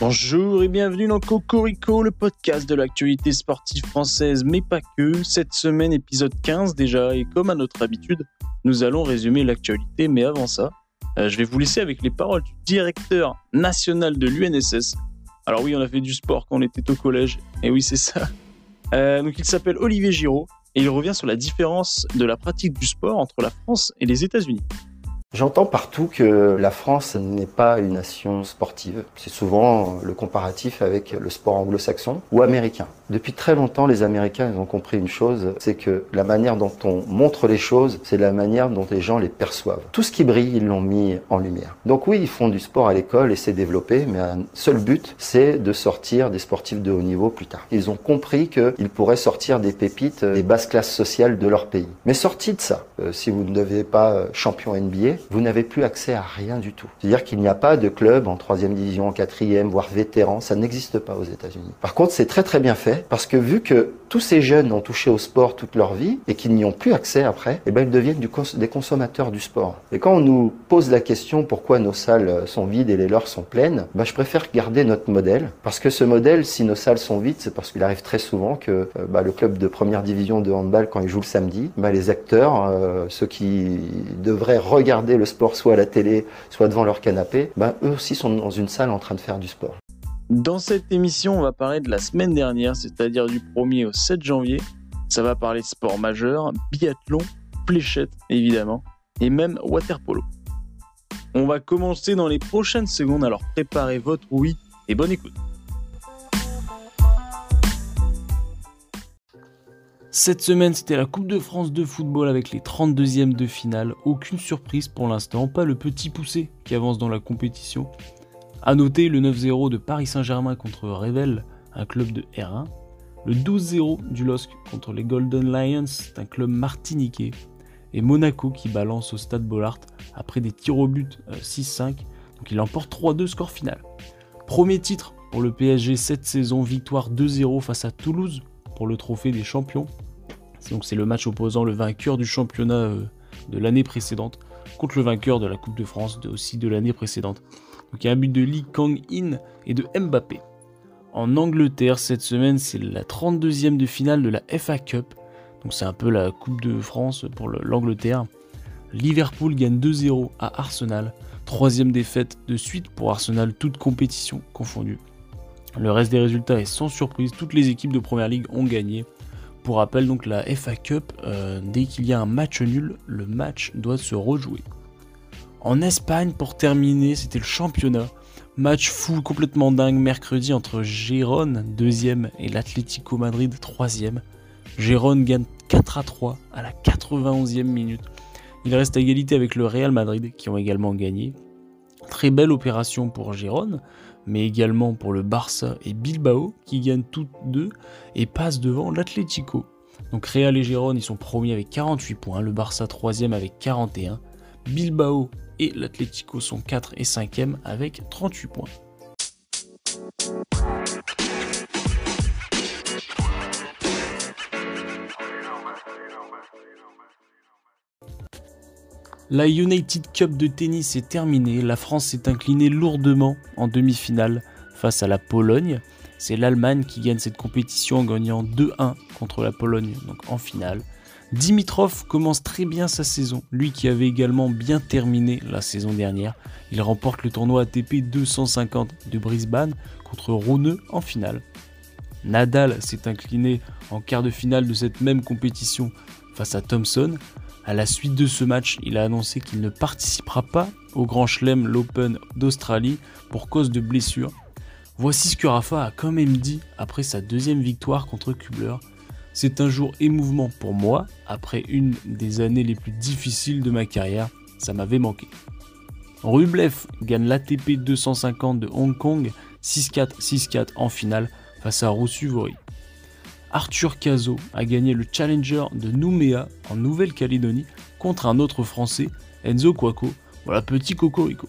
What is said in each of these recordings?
Bonjour et bienvenue dans Cocorico, le podcast de l'actualité sportive française, mais pas que. Cette semaine, épisode 15 déjà, et comme à notre habitude, nous allons résumer l'actualité, mais avant ça, euh, je vais vous laisser avec les paroles du directeur national de l'UNSS. Alors oui, on a fait du sport quand on était au collège, et oui, c'est ça. Euh, donc il s'appelle Olivier Giraud, et il revient sur la différence de la pratique du sport entre la France et les États-Unis. J'entends partout que la France n'est pas une nation sportive. C'est souvent le comparatif avec le sport anglo-saxon ou américain. Depuis très longtemps, les Américains ont compris une chose, c'est que la manière dont on montre les choses, c'est la manière dont les gens les perçoivent. Tout ce qui brille, ils l'ont mis en lumière. Donc oui, ils font du sport à l'école et c'est développé, mais un seul but, c'est de sortir des sportifs de haut niveau plus tard. Ils ont compris qu'ils pourraient sortir des pépites des basses classes sociales de leur pays. Mais sorti de ça, euh, si vous ne devez pas euh, champion NBA, vous n'avez plus accès à rien du tout. C'est-à-dire qu'il n'y a pas de club en troisième division, en quatrième, voire vétéran, ça n'existe pas aux États-Unis. Par contre, c'est très très bien fait parce que vu que tous ces jeunes ont touché au sport toute leur vie et qu'ils n'y ont plus accès après, eh ben ils deviennent des consommateurs du sport. Et quand on nous pose la question pourquoi nos salles sont vides et les leurs sont pleines, ben je préfère garder notre modèle parce que ce modèle, si nos salles sont vides, c'est parce qu'il arrive très souvent que euh, bah, le club de première division de handball quand il joue le samedi, bah, les acteurs, euh, ceux qui devraient regarder le sport soit à la télé, soit devant leur canapé, ben, eux aussi sont dans une salle en train de faire du sport. Dans cette émission, on va parler de la semaine dernière, c'est-à-dire du 1er au 7 janvier. Ça va parler sport majeur, biathlon, fléchette évidemment, et même waterpolo. On va commencer dans les prochaines secondes, alors préparez votre oui et bonne écoute. Cette semaine, c'était la Coupe de France de football avec les 32e de finale. Aucune surprise pour l'instant, pas le petit poussé qui avance dans la compétition. A noter le 9-0 de Paris Saint-Germain contre Revel, un club de R1. Le 12-0 du LOSC contre les Golden Lions, un club martiniquais. Et Monaco qui balance au stade Bollard après des tirs au but 6-5. Euh, Donc il emporte 3-2 score final. Premier titre pour le PSG cette saison, victoire 2-0 face à Toulouse pour le trophée des champions. Donc c'est le match opposant le vainqueur du championnat euh, de l'année précédente contre le vainqueur de la Coupe de France aussi de l'année précédente. Donc il y a un but de Lee Kang-in et de Mbappé. En Angleterre cette semaine c'est la 32e de finale de la FA Cup. Donc c'est un peu la Coupe de France pour l'Angleterre. Liverpool gagne 2-0 à Arsenal. Troisième défaite de suite pour Arsenal, toute compétition confondue. Le reste des résultats est sans surprise, toutes les équipes de Première Ligue ont gagné. Pour rappel, donc la FA Cup, euh, dès qu'il y a un match nul, le match doit se rejouer. En Espagne, pour terminer, c'était le championnat. Match fou, complètement dingue, mercredi entre Gérone, deuxième, et l'Atlético Madrid, troisième. Gérone gagne 4 à 3 à la 91e minute. Il reste à égalité avec le Real Madrid, qui ont également gagné. Très belle opération pour Gérone, mais également pour le Barça et Bilbao qui gagnent toutes deux et passent devant l'Atlético. Donc Real et Gérone ils sont premiers avec 48 points, le Barça troisième avec 41, Bilbao et l'Atlético sont 4 et 5e avec 38 points. La United Cup de tennis est terminée. La France s'est inclinée lourdement en demi-finale face à la Pologne. C'est l'Allemagne qui gagne cette compétition en gagnant 2-1 contre la Pologne, donc en finale. Dimitrov commence très bien sa saison, lui qui avait également bien terminé la saison dernière. Il remporte le tournoi ATP 250 de Brisbane contre Rune en finale. Nadal s'est incliné en quart de finale de cette même compétition face à Thompson. À la suite de ce match, il a annoncé qu'il ne participera pas au Grand Chelem l'Open d'Australie pour cause de blessure. Voici ce que Rafa a quand même dit après sa deuxième victoire contre Kubler. C'est un jour émouvant pour moi, après une des années les plus difficiles de ma carrière, ça m'avait manqué. Rublev gagne l'ATP 250 de Hong Kong 6-4, 6-4 en finale face à Rossuvori. Arthur Cazot a gagné le Challenger de Nouméa en Nouvelle-Calédonie contre un autre Français, Enzo Quaco. Voilà, petit cocorico.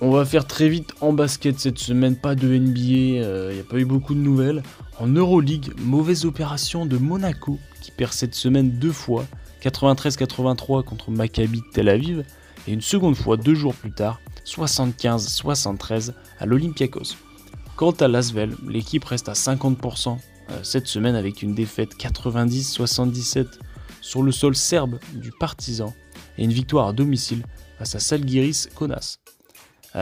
On va faire très vite en basket cette semaine, pas de NBA, il euh, n'y a pas eu beaucoup de nouvelles. En Euroleague, mauvaise opération de Monaco qui perd cette semaine deux fois, 93-83 contre Maccabi Tel Aviv et une seconde fois deux jours plus tard, 75-73 à l'Olympiakos. Quant à Lasvel, l'équipe reste à 50% euh, cette semaine avec une défaite 90-77 sur le sol serbe du Partizan et une victoire à domicile face à Salgiris Kaunas.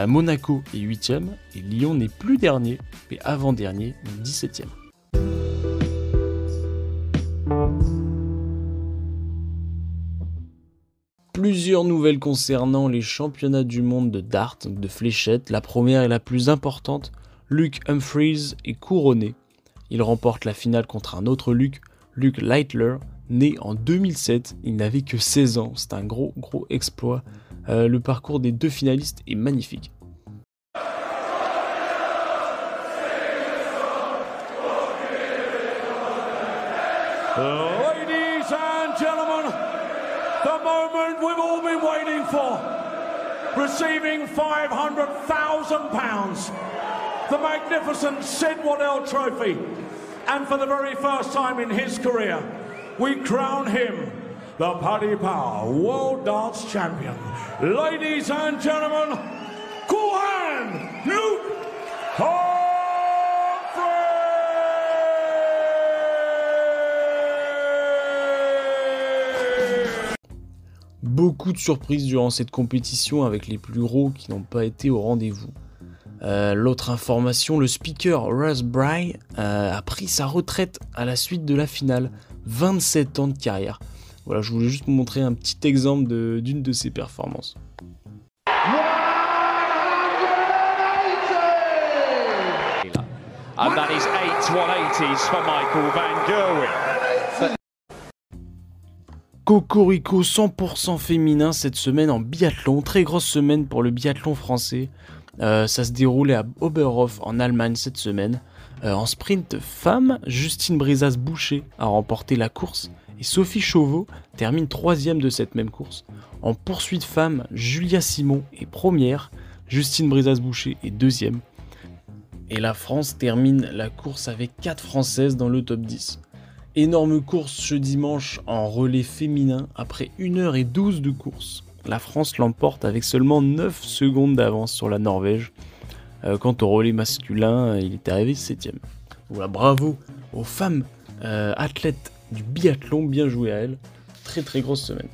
Monaco est 8ème et Lyon n'est plus dernier, mais avant-dernier, 17ème. Plusieurs nouvelles concernant les championnats du monde de dart, de fléchettes. La première et la plus importante, Luke Humphreys est couronné. Il remporte la finale contre un autre Luke, Luke Leitler, né en 2007. Il n'avait que 16 ans. C'est un gros, gros exploit. Euh, le parcours des deux finalistes est magnifique. Gentlemen, the moment we've all been waiting for. Receiving £500,000, the magnificent Sid Waddell Trophy. And for the very first time in his career, we crown him the Paddy Power World Dance Champion. Ladies and gentlemen, Beaucoup de surprises durant cette compétition avec les plus gros qui n'ont pas été au rendez-vous. Euh, l'autre information, le speaker Russ Bry euh, a pris sa retraite à la suite de la finale. 27 ans de carrière. Voilà, je voulais juste vous montrer un petit exemple d'une de, ses performances. And that is eight 180s for Michael Van. Cocorico 100% féminin cette semaine en biathlon, très grosse semaine pour le biathlon français. Euh, ça se déroulait à Oberhof en Allemagne cette semaine. Euh, en sprint femme, Justine Brisas-Boucher a remporté la course et Sophie Chauveau termine troisième de cette même course. En poursuite femme, Julia Simon est première, Justine Brisas-Boucher est deuxième. Et la France termine la course avec 4 Françaises dans le top 10. Énorme course ce dimanche en relais féminin après 1h12 de course. La France l'emporte avec seulement 9 secondes d'avance sur la Norvège. Euh, quant au relais masculin, il est arrivé 7ème. Voilà, bravo aux femmes euh, athlètes du biathlon, bien joué à elles. Très très grosse semaine.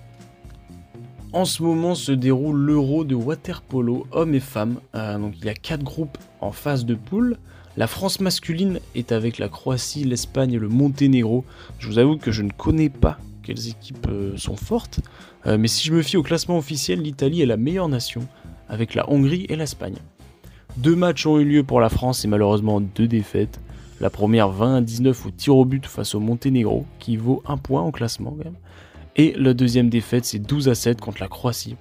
En ce moment se déroule l'Euro de waterpolo hommes et femmes. Euh, donc il y a 4 groupes en phase de poule. La France masculine est avec la Croatie, l'Espagne et le Monténégro. Je vous avoue que je ne connais pas quelles équipes euh, sont fortes, euh, mais si je me fie au classement officiel, l'Italie est la meilleure nation, avec la Hongrie et l'Espagne. Deux matchs ont eu lieu pour la France et malheureusement deux défaites. La première 20 à 19 au tir au but face au Monténégro, qui vaut un point au classement quand même. Et la deuxième défaite, c'est 12 à 7 contre la Croatie.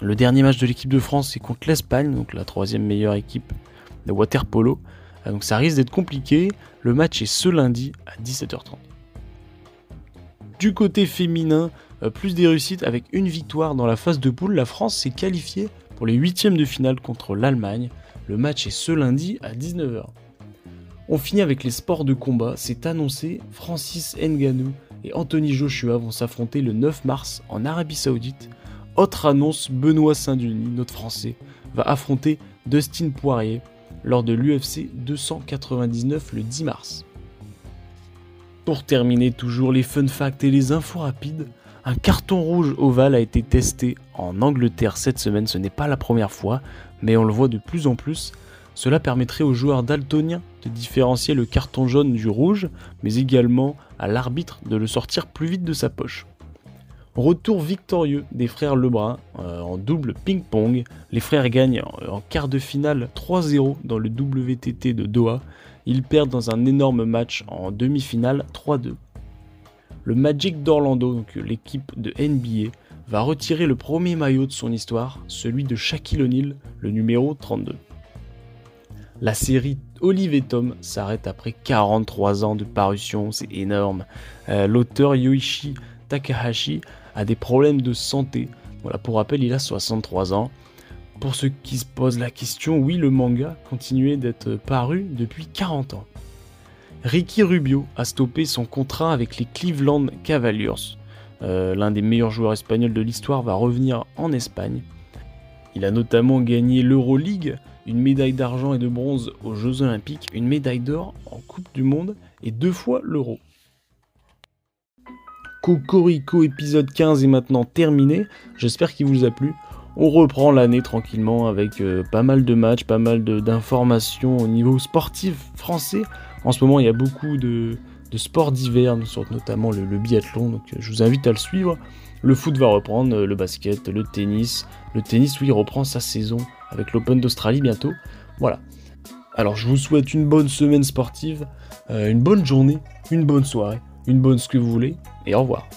Le dernier match de l'équipe de France, c'est contre l'Espagne, donc la troisième meilleure équipe de water polo. Ah, donc ça risque d'être compliqué. Le match est ce lundi à 17h30. Du côté féminin, euh, plus des réussites avec une victoire dans la phase de poule. La France s'est qualifiée pour les huitièmes de finale contre l'Allemagne. Le match est ce lundi à 19h. On finit avec les sports de combat. C'est annoncé, Francis Nganou et Anthony Joshua vont s'affronter le 9 mars en Arabie Saoudite. Autre annonce, Benoît Saint-Denis, notre Français, va affronter Dustin Poirier lors de l'UFC 299 le 10 mars. Pour terminer toujours les fun facts et les infos rapides, un carton rouge ovale a été testé en Angleterre cette semaine, ce n'est pas la première fois, mais on le voit de plus en plus. Cela permettrait aux joueurs daltoniens de différencier le carton jaune du rouge, mais également à l'arbitre de le sortir plus vite de sa poche. Retour victorieux des frères Lebrun euh, en double ping-pong. Les frères gagnent en quart de finale 3-0 dans le WTT de Doha. Ils perdent dans un énorme match en demi-finale 3-2. Le Magic d'Orlando, donc l'équipe de NBA, va retirer le premier maillot de son histoire, celui de Shaquille O'Neal, le numéro 32. La série Olive et Tom s'arrête après 43 ans de parution, c'est énorme. Euh, l'auteur Yoichi Takahashi a des problèmes de santé. Voilà, pour rappel, il a 63 ans. Pour ceux qui se posent la question, oui, le manga continuait d'être paru depuis 40 ans. Ricky Rubio a stoppé son contrat avec les Cleveland Cavaliers. Euh, l'un des meilleurs joueurs espagnols de l'histoire va revenir en Espagne Il a notamment gagné l'Euroleague, une médaille d'argent et de bronze aux Jeux Olympiques, une médaille d'or en Coupe du Monde et deux fois l'Euro. Cocorico épisode 15 est maintenant terminé, j'espère qu'il vous a plu. On reprend l'année tranquillement avec euh, pas mal de matchs, pas mal d'informations au niveau sportif français. En ce moment, il y a beaucoup de, sports d'hiver, notamment le, biathlon, donc euh, je vous invite à le suivre. Le foot va reprendre, euh, le basket, le tennis. Le tennis, oui, reprend sa saison avec l'Open d'Australie bientôt. Voilà. Alors je vous souhaite une bonne semaine sportive, une bonne journée, une bonne soirée, une bonne ce que vous voulez, et au revoir.